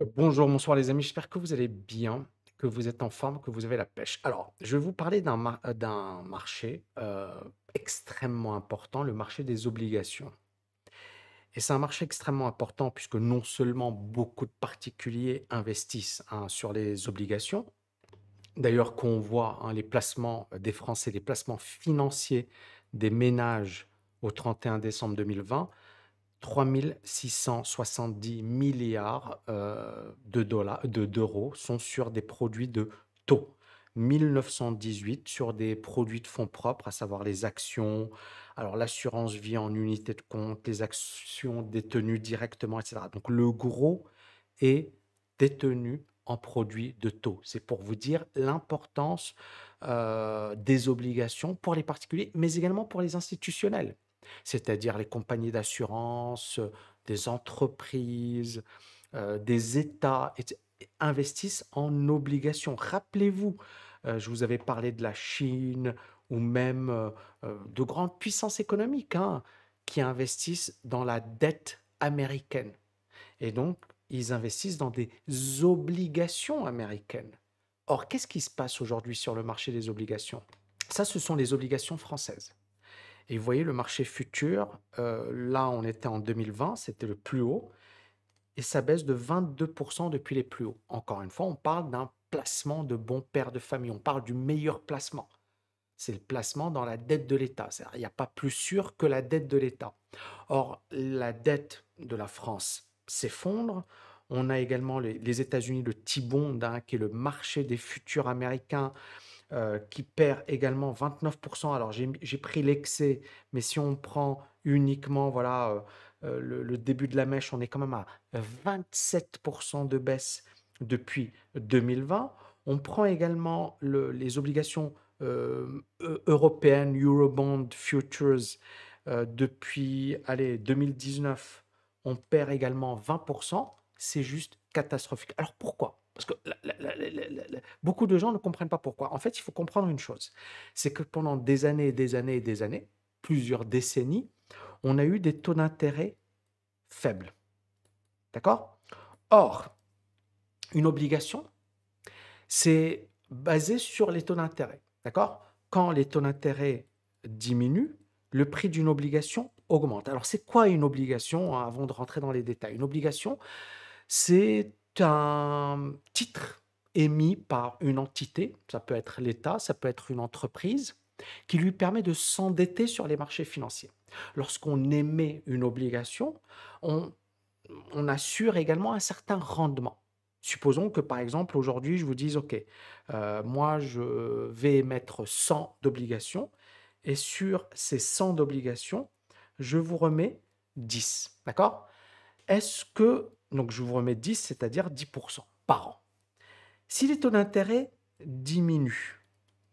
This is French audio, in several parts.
Bonjour, bonsoir les amis, j'espère que vous allez bien, que vous êtes en forme, que vous avez la pêche. Alors, je vais vous parler d'un euh, marché euh, extrêmement important, le marché des obligations. Et c'est un marché extrêmement important puisque non seulement beaucoup de particuliers investissent hein, sur les obligations, d'ailleurs qu'on voit hein, les placements des Français, les placements financiers des ménages au 31 décembre 2020, 3 670 milliards euh, de dollars, de, d'euros sont sur des produits de taux. 1918 sur des produits de fonds propres, à savoir les actions, alors l'assurance vie en unité de compte, les actions détenues directement, etc. Donc le gros est détenu en produits de taux. C'est pour vous dire l'importance euh, des obligations pour les particuliers, mais également pour les institutionnels c'est-à-dire les compagnies d'assurance, euh, des entreprises, euh, des États, investissent en obligations. Rappelez-vous, euh, je vous avais parlé de la Chine ou même de grandes puissances économiques hein, qui investissent dans la dette américaine. Et donc, ils investissent dans des obligations américaines. Or, qu'est-ce qui se passe aujourd'hui sur le marché des obligations? Ça, ce sont les obligations françaises. Et vous voyez, le marché futur, euh, là, on était en 2020, c'était le plus haut, et ça baisse de 22% depuis les plus hauts. Encore une fois, on parle d'un placement de bon père de famille, on parle du meilleur placement. C'est le placement dans la dette de l'État. Il n'y a pas plus sûr que la dette de l'État. Or, la dette de la France s'effondre. On a également les, les États-Unis, le T-bond, hein, qui est le marché des futurs américains, euh, qui perd également 29%. Alors j'ai pris l'excès, mais si on prend uniquement voilà, euh, euh, le, début de la mèche, on est quand même à 27% de baisse depuis 2020. On prend également le- les obligations eu- européennes, Eurobond Futures, depuis allez, 2019. On perd également 20%. C'est juste catastrophique. Alors pourquoi? Parce que Beaucoup de gens ne comprennent pas pourquoi. En fait, il faut comprendre une chose, c'est que pendant des années et des années et des années, plusieurs décennies, on a eu des taux d'intérêt faibles. D'accord? Or, une obligation, c'est basé sur les taux d'intérêt. D'accord? Quand les taux d'intérêt diminuent, le prix d'une obligation augmente. Alors, c'est quoi une obligation hein, avant de rentrer dans les détails? Une obligation, c'est un titre émis par une entité, ça peut être l'État, ça peut être une entreprise, qui lui permet de s'endetter sur les marchés financiers. Lorsqu'on émet une obligation, on, assure également un certain rendement. Supposons que par exemple aujourd'hui je vous dise, OK, euh, moi je vais émettre 100 d'obligations et sur ces 100 d'obligations, je vous remets 10. D'accord? Est-ce que, donc je vous remets 10, c'est-à-dire 10% par an. Si les taux d'intérêt diminuent,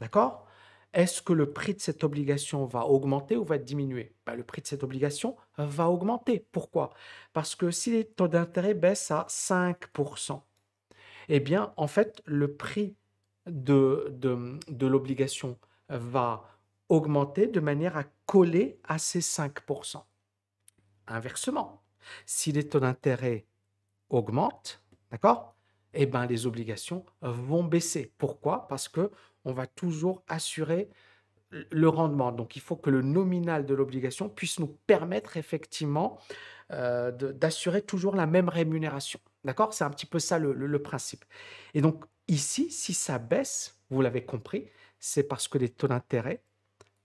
d'accord Est-ce que le prix de cette obligation va augmenter ou va diminuer? Ben, Le prix de cette obligation va augmenter. Pourquoi? Parce que si les taux d'intérêt baissent à 5%, eh bien, en fait, le prix de, l'obligation va augmenter de manière à coller à ces 5%. Inversement, si les taux d'intérêt augmentent, d'accord? Eh ben, les obligations vont baisser. Pourquoi? Parce que on va toujours assurer le rendement. Donc, il faut que le nominal de l'obligation puisse nous permettre effectivement euh, d'assurer toujours la même rémunération. D'accord? C'est un petit peu ça le principe. Et donc, ici, si ça baisse, vous l'avez compris, c'est parce que les taux d'intérêt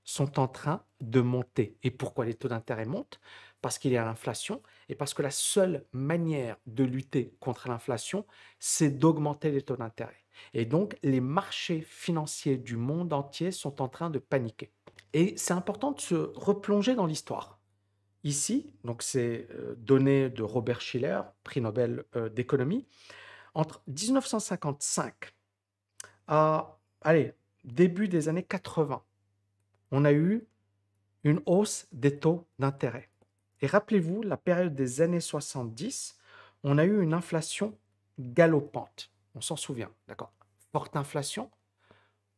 sont en train de monter. Et pourquoi les taux d'intérêt montent? Parce qu'il y a l'inflation et parce que la seule manière de lutter contre l'inflation, c'est d'augmenter les taux d'intérêt. Et donc, les marchés financiers du monde entier sont en train de paniquer. Et c'est important de se replonger dans l'histoire. Ici, donc c'est euh, donné de Robert Schiller, prix Nobel euh, d'économie, entre 1955 à, allez, début des années 80, on a eu une hausse des taux d'intérêt. Et rappelez-vous, la période des années 70, on a eu une inflation galopante. On s'en souvient, d'accord? Forte inflation,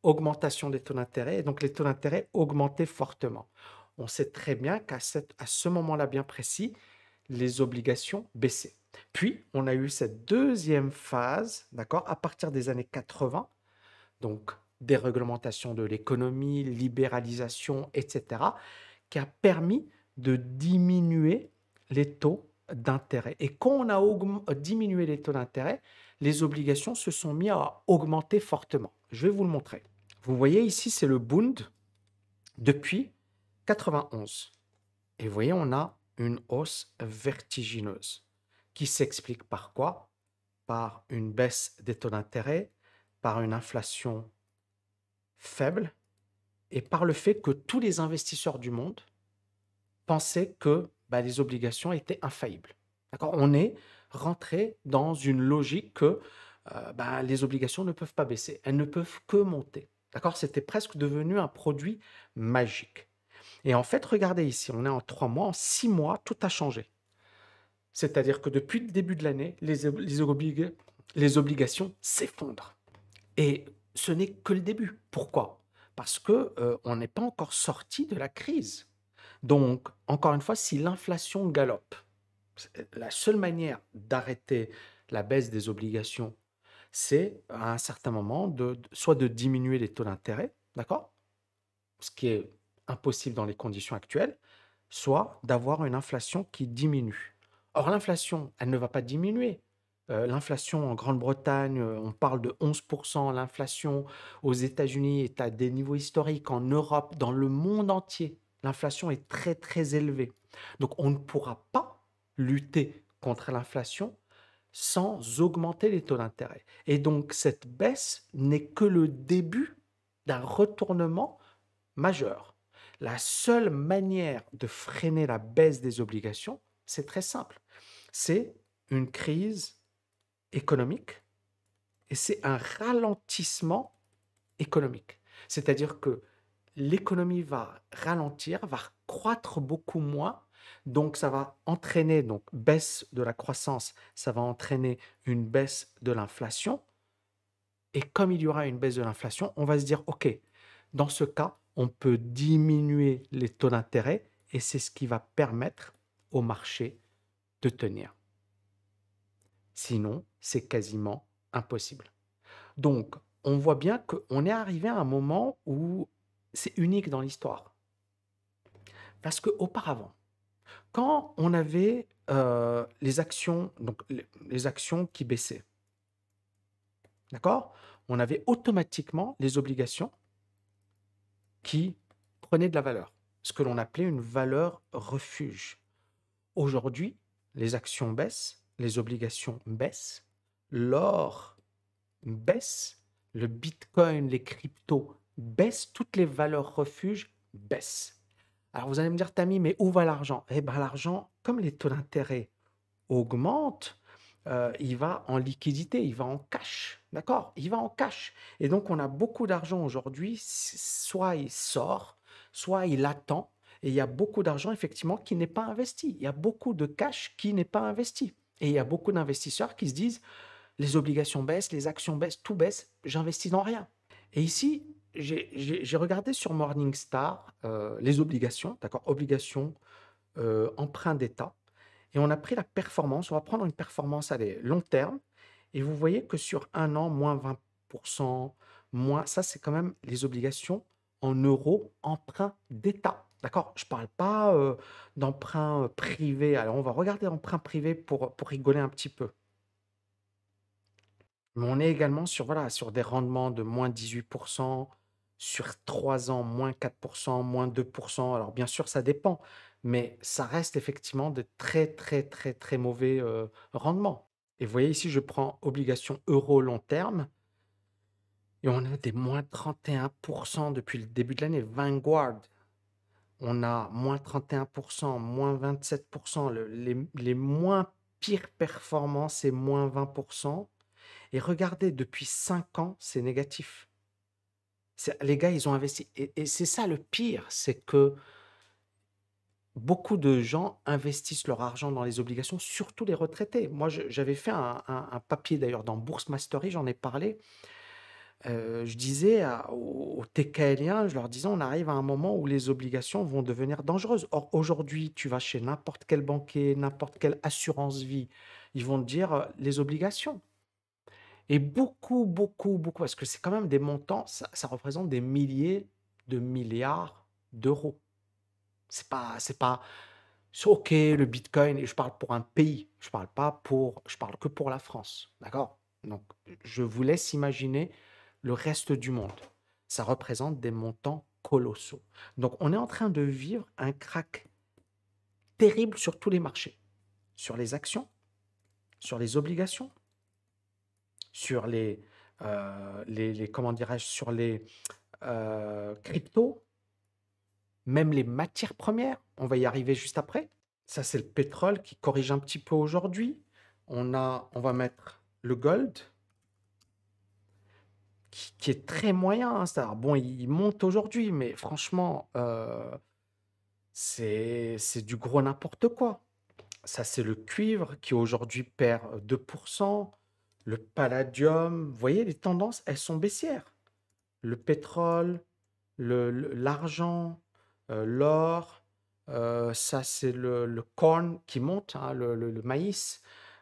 augmentation des taux d'intérêt, et donc les taux d'intérêt augmentaient fortement. On sait très bien qu'à ce moment-là bien précis, les obligations baissaient. Puis, on a eu cette deuxième phase, d'accord, à partir des années 80, donc déréglementation de l'économie, libéralisation, etc., qui a permis de diminuer les taux d'intérêt. Et quand on a diminué les taux d'intérêt, les obligations se sont mis à augmenter fortement. Je vais vous le montrer. Vous voyez ici, c'est le Bund depuis 91. Et vous voyez, on a une hausse vertigineuse qui s'explique par quoi? Par une baisse des taux d'intérêt, par une inflation faible et par le fait que tous les investisseurs du monde pensaient que bah, les obligations étaient infaillibles. D'accord? On est rentré dans une logique que euh, bah, les obligations ne peuvent pas baisser, elles ne peuvent que monter. D'accord? C'était presque devenu un produit magique. Et en fait, regardez ici, on est en trois mois, en six mois, tout a changé. C'est-à-dire que depuis le début de l'année, les, les obligations s'effondrent. Et ce n'est que le début. Pourquoi? Parce que euh, on n'est pas encore sorti de la crise. Donc, encore une fois, si l'inflation galope, la seule manière d'arrêter la baisse des obligations, c'est à un certain moment de, soit de diminuer les taux d'intérêt, d'accord Ce qui est impossible dans les conditions actuelles, soit d'avoir une inflation qui diminue. Or, l'inflation, elle ne va pas diminuer. Euh, l'inflation en Grande-Bretagne, euh, on parle de 11%. L'inflation aux États-Unis est à des niveaux historiques. En Europe, dans le monde entier, l'inflation est très très élevée. Donc on ne pourra pas lutter contre l'inflation sans augmenter les taux d'intérêt. Et donc cette baisse n'est que le début d'un retournement majeur. La seule manière de freiner la baisse des obligations, c'est très simple. C'est une crise économique et c'est un ralentissement économique. C'est-à-dire que l'économie va ralentir, va croître beaucoup moins. Donc, ça va entraîner, donc, baisse de la croissance, ça va entraîner une baisse de l'inflation. Et comme il y aura une baisse de l'inflation, on va se dire, OK, dans ce cas, on peut diminuer les taux d'intérêt et c'est ce qui va permettre au marché de tenir. Sinon, c'est quasiment impossible. Donc, on voit bien qu'on est arrivé à un moment où c'est unique dans l'histoire. Parce qu'auparavant, quand on avait euh, les actions, actions qui baissaient, d'accord On avait automatiquement les obligations qui prenaient de la valeur, ce que l'on appelait une valeur refuge. Aujourd'hui, les actions baissent, les obligations baissent, l'or baisse, le bitcoin, les cryptos baisse, toutes les valeurs refuges baissent. Alors vous allez me dire, Tammy, mais où va l'argent? Eh bien l'argent, comme les taux d'intérêt augmentent, euh, il va en liquidité, il va en cash. D'accord? Il va en cash. Et donc on a beaucoup d'argent aujourd'hui, soit il sort, soit il attend. Et il y a beaucoup d'argent, effectivement, qui n'est pas investi. Il y a beaucoup de cash qui n'est pas investi. Et il y a beaucoup d'investisseurs qui se disent, les obligations baissent, les actions baissent, tout baisse, j'investis dans rien. Et ici, j'ai regardé sur Morningstar euh, les obligations, d'accord, obligations, euh, emprunt d'État, et on a pris la performance, on va prendre une performance à long terme, et vous voyez que sur un an, moins 20%, moins, ça c'est quand même les obligations en euros, emprunt d'État. D'accord? Je ne parle pas euh, d'emprunt privé. Alors, on va regarder emprunt privé pour, pour rigoler un petit peu. Mais on est également sur, voilà, sur des rendements de moins 18%, sur 3 ans, moins 4%, moins 2%. Alors bien sûr, ça dépend, mais ça reste effectivement de très, très, très, très mauvais euh, rendements. Et vous voyez ici, je prends obligation euro long terme, et on a des moins 31% depuis le début de l'année. Vanguard, on a moins 31%, moins 27%. les, les moins pires performances, c'est moins 20%. Et regardez, depuis 5 ans, c'est négatif les gars, ils ont investi. Et, c'est ça le pire, c'est que beaucoup de gens investissent leur argent dans les obligations, surtout les retraités. Moi, j'avais fait un, papier d'ailleurs dans Bourse Mastery, j'en ai parlé. Euh, je disais aux, TKLiens, je leur disais, on arrive à un moment où les obligations vont devenir dangereuses. Or, aujourd'hui, tu vas chez n'importe quel banquier, n'importe quelle assurance vie, Ils vont te dire euh, les obligations. Et beaucoup, beaucoup, beaucoup, parce que c'est quand même des montants, ça, représente des milliers de milliards d'euros. C'est pas, c'est pas, ok le Bitcoin. Je parle pour un pays. Je parle pas pour, je parle que pour la France, d'accord? Donc, je vous laisse imaginer le reste du monde. Ça représente des montants colossaux. Donc, on est en train de vivre un crack terrible sur tous les marchés, sur les actions, sur les obligations, sur les, euh, les, les- comment dirais-je, sur les euh, cryptos, même les matières premières. On va y arriver juste après. Ça, c'est le pétrole qui corrige un petit peu aujourd'hui. On a, on va mettre le gold qui, qui est très moyen. hein. C'est-à-dire, bon, il monte aujourd'hui, mais franchement, euh, c'est du gros n'importe quoi. Ça, c'est le cuivre qui aujourd'hui perd euh, 2%. Le palladium, vous voyez, les tendances, elles sont baissières. Le pétrole, le- le- l'argent, euh, l'or, euh, ça, c'est le, le corn qui monte, hein, le, le- maïs.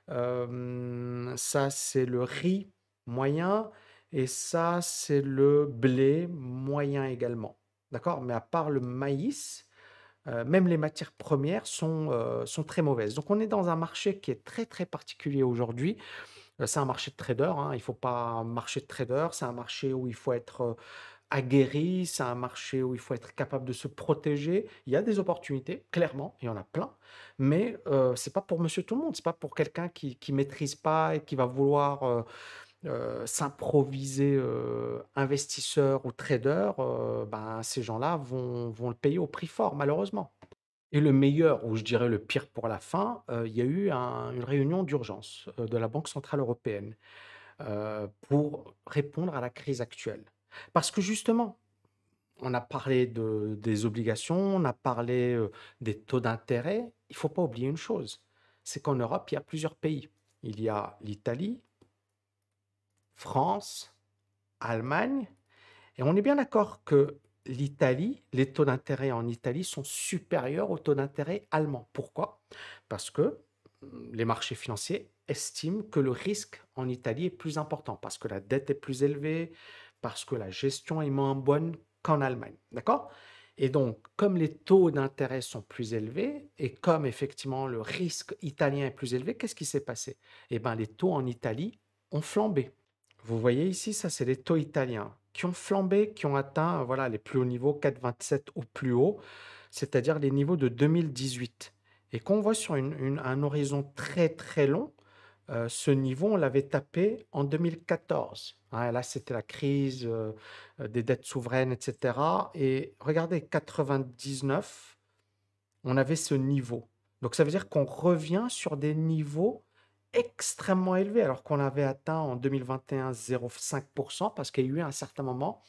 Euh, ça, c'est le riz moyen. Et ça, c'est le blé moyen également. D'accord? Mais à part le maïs, même les matières premières sont, sont très mauvaises. Donc on est dans un marché qui est très très particulier aujourd'hui. Euh, c'est un marché de traders, hein, il ne faut pas un marché de traders, c'est un marché où il faut être euh, aguerri, c'est un marché où il faut être capable de se protéger. Il y a des opportunités, clairement, il y en a plein, mais euh, c'est pas pour monsieur tout le monde, c'est pas pour quelqu'un qui qui maîtrise pas et qui va vouloir euh, s'improviser investisseur ou trader, ben, ces gens-là vont, vont le payer au prix fort, malheureusement. Et le meilleur, ou je dirais le pire pour la fin, euh, il y a eu un- une réunion d'urgence euh, de la Banque Centrale Européenne euh, pour répondre à la crise actuelle. Parce que justement, on a parlé de, des obligations, on a parlé des taux d'intérêt. Il ne faut pas oublier une chose, c'est qu'en Europe, il y a plusieurs pays. Il y a l'Italie, France, Allemagne. Et on est bien d'accord que l'Italie, les taux d'intérêt en Italie sont supérieurs aux taux d'intérêt allemands. Pourquoi? Parce que hum, les marchés financiers estiment que le risque en Italie est plus important, parce que la dette est plus élevée, parce que la gestion est moins bonne qu'en Allemagne. D'accord? Et donc, comme les taux d'intérêt sont plus élevés et comme effectivement le risque italien est plus élevé, qu'est-ce qui s'est passé? Eh bien, les taux en Italie ont flambé. Vous voyez ici, ça, c'est les taux italiens qui ont flambé, qui ont atteint, voilà, les plus hauts niveaux, 4,27 au plus haut, c'est-à-dire les niveaux de 2018. Et qu'on voit sur un horizon très très long, euh, ce niveau, on l'avait tapé en 2014. Hein, là, c'était la crise euh, euh, des dettes souveraines, etc. Et regardez, 99, on avait ce niveau. Donc ça veut dire qu'on revient sur des niveaux extrêmement élevés, alors qu'on avait atteint en 2021 0,5%, parce qu'il y a eu à un certain moment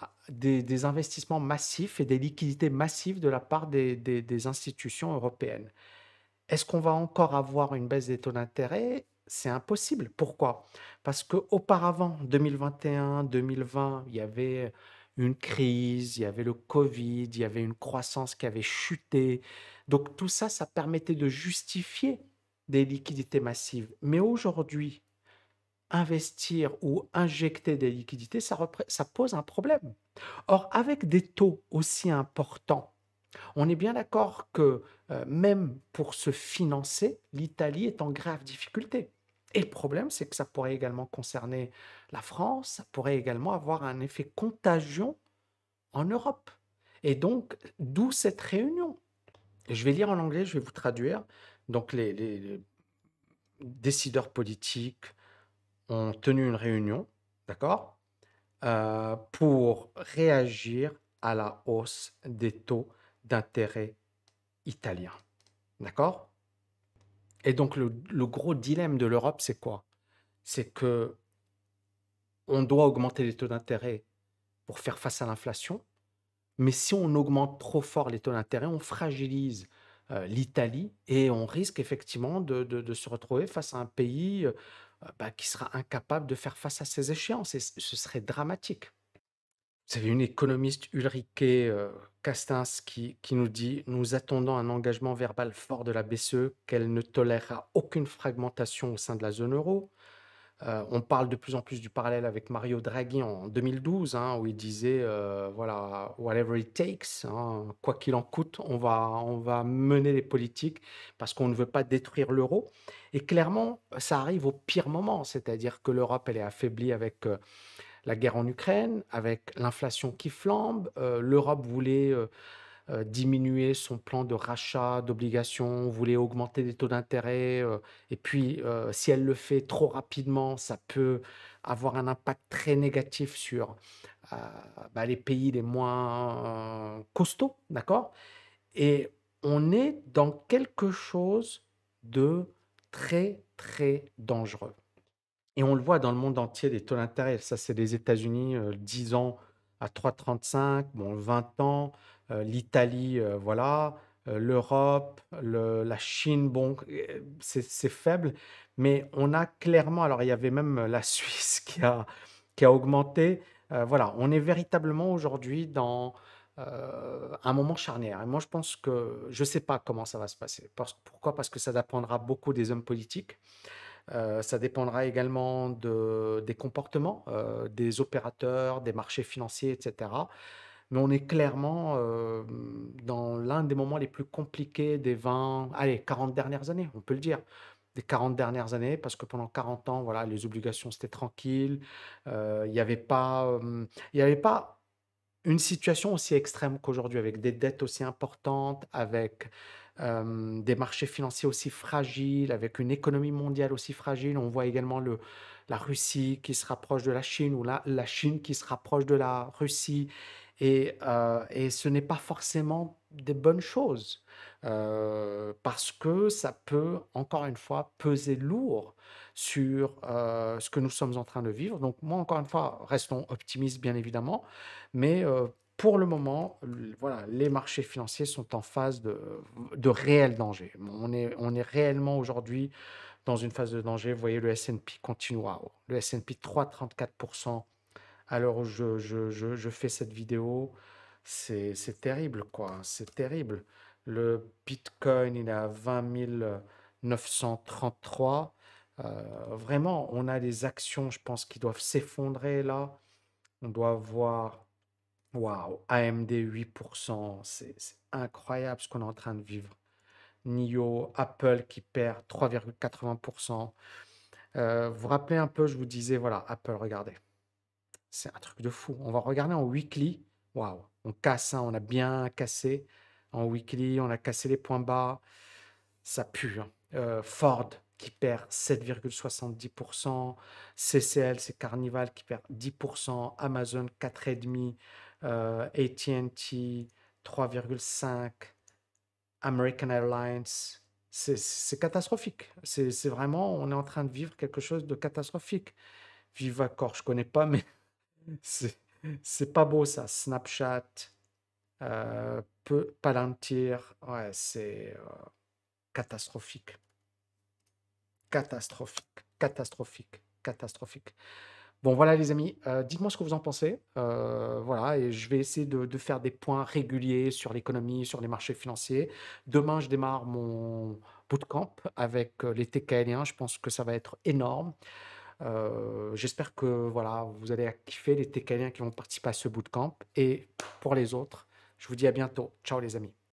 ah, des, investissements massifs et des liquidités massives de la part des, des- des institutions européennes. Est-ce qu'on va encore avoir une baisse des taux d'intérêt? C'est impossible. Pourquoi? Parce qu'auparavant, 2021, 2020, il y avait une crise, il y avait le Covid, il y avait une croissance qui avait chuté. Donc tout ça, ça permettait de justifier des liquidités massives. Mais aujourd'hui, investir ou injecter des liquidités, ça, ça pose un problème. Or, avec des taux aussi importants, on est bien d'accord que euh, même pour se financer, l'Italie est en grave difficulté. Et le problème, c'est que ça pourrait également concerner la France, ça pourrait également avoir un effet contagion en Europe. Et donc, d'où cette réunion. Je vais lire en anglais, je vais vous traduire. Donc, les décideurs politiques ont tenu une réunion, d'accord, euh, pour réagir à la hausse des taux d'intérêt italiens. D'accord? Et donc le, le gros dilemme de l'Europe, c'est quoi? C'est que on doit augmenter les taux d'intérêt pour faire face à l'inflation, mais si on augmente trop fort les taux d'intérêt, on fragilise l'Italie et on risque effectivement de, se retrouver face à un pays bah, qui sera incapable de faire face à ces échéances et ce serait dramatique. Vous avez une économiste Ulrike Castins qui, qui nous dit Nous attendons un engagement verbal fort de la BCE qu'elle ne tolérera aucune fragmentation au sein de la zone euro. Euh, on parle de plus en plus du parallèle avec Mario Draghi en 2012, hein, où il disait euh, voilà, whatever it takes, hein, quoi qu'il en coûte, on va, on va mener les politiques parce qu'on ne veut pas détruire l'euro. Et clairement, ça arrive au pire moment, c'est-à-dire que l'Europe, elle est affaiblie avec la guerre en Ukraine, avec l'inflation qui flambe. Euh, L'Europe voulait euh, euh, diminuer son plan de rachat d'obligations, voulait augmenter les taux d'intérêt. et puis, si elle le fait trop rapidement, ça peut avoir un impact très négatif sur bah, les pays les moins costauds, d'accord? Et on est dans quelque chose de très, très dangereux. Et on le voit dans le monde entier, les taux d'intérêt. Ça, c'est les États-Unis, 10 ans à 3,35, bon, 20 ans, l'Italie, voilà, l'Europe, la Chine, bon, c'est faible. Mais on a clairement, alors il y avait même la Suisse qui a, qui a augmenté. voilà, on est véritablement aujourd'hui dans un moment charnière. Et moi, je pense que je ne sais pas comment ça va se passer. pourquoi? Parce que ça dépendra beaucoup des hommes politiques. Euh, ça dépendra également de, des comportements euh, des opérateurs, des marchés financiers, etc. Mais on est clairement euh, dans l'un des moments les plus compliqués des 20, allez, 40 dernières années, on peut le dire. Des 40 dernières années, parce que pendant 40 ans, voilà, les obligations, c'était tranquille. Il n'y avait pas, pas une situation aussi extrême qu'aujourd'hui, avec des dettes aussi importantes, avec des marchés financiers aussi fragiles, avec une économie mondiale aussi fragile. On voit également le, la Russie qui se rapproche de la Chine ou la Chine qui se rapproche de la Russie. Et, et ce n'est pas forcément des bonnes choses parce que ça peut, encore une fois, peser lourd sur ce que nous sommes en train de vivre. Donc moi, encore une fois, restons optimistes, bien évidemment, mais pour le moment, voilà, les marchés financiers sont en phase de, de réel danger. On est, on est réellement aujourd'hui dans une phase de danger. Vous voyez, le S&P continue à haut. Le S&P 3,34% où je, je, je, fais cette vidéo. C'est terrible, quoi. C'est terrible. Le Bitcoin, il est à 20 933. Euh, vraiment, on a des actions, je pense, qui doivent s'effondrer là. On doit voir Waouh, AMD 8%, c'est incroyable ce qu'on est en train de vivre. NIO, Apple qui perd 3,80%. Euh, vous vous rappelez un peu, je vous disais, voilà, Apple, regardez. C'est un truc de fou. On va regarder en weekly. Waouh, on casse, hein, on a bien cassé. En weekly, on a cassé les points bas. Ça pue. Hein. Euh, Ford qui perd 7,70%. CCL, c'est Carnival qui perd 10%. Amazon, 4,5%. Euh, AT&T 3,5%, American Airlines. C'est catastrophique. C'est vraiment, on est en train de vivre quelque chose de catastrophique. Viva Corps, je connais pas, mais c'est pas beau ça. Snapchat, euh, Palantir, ouais, c'est euh, catastrophique. Catastrophique, catastrophique, catastrophique. Bon, voilà les amis, euh, dites-moi ce que vous en pensez. Euh, voilà, et je vais essayer de, faire des points réguliers sur l'économie, sur les marchés financiers. Demain, je démarre mon bootcamp avec les TKLiens. Je pense que ça va être énorme. J'espère que voilà, vous allez kiffer les TKLiens qui vont participer à ce bootcamp. Et pour les autres, je vous dis à bientôt. Ciao les amis.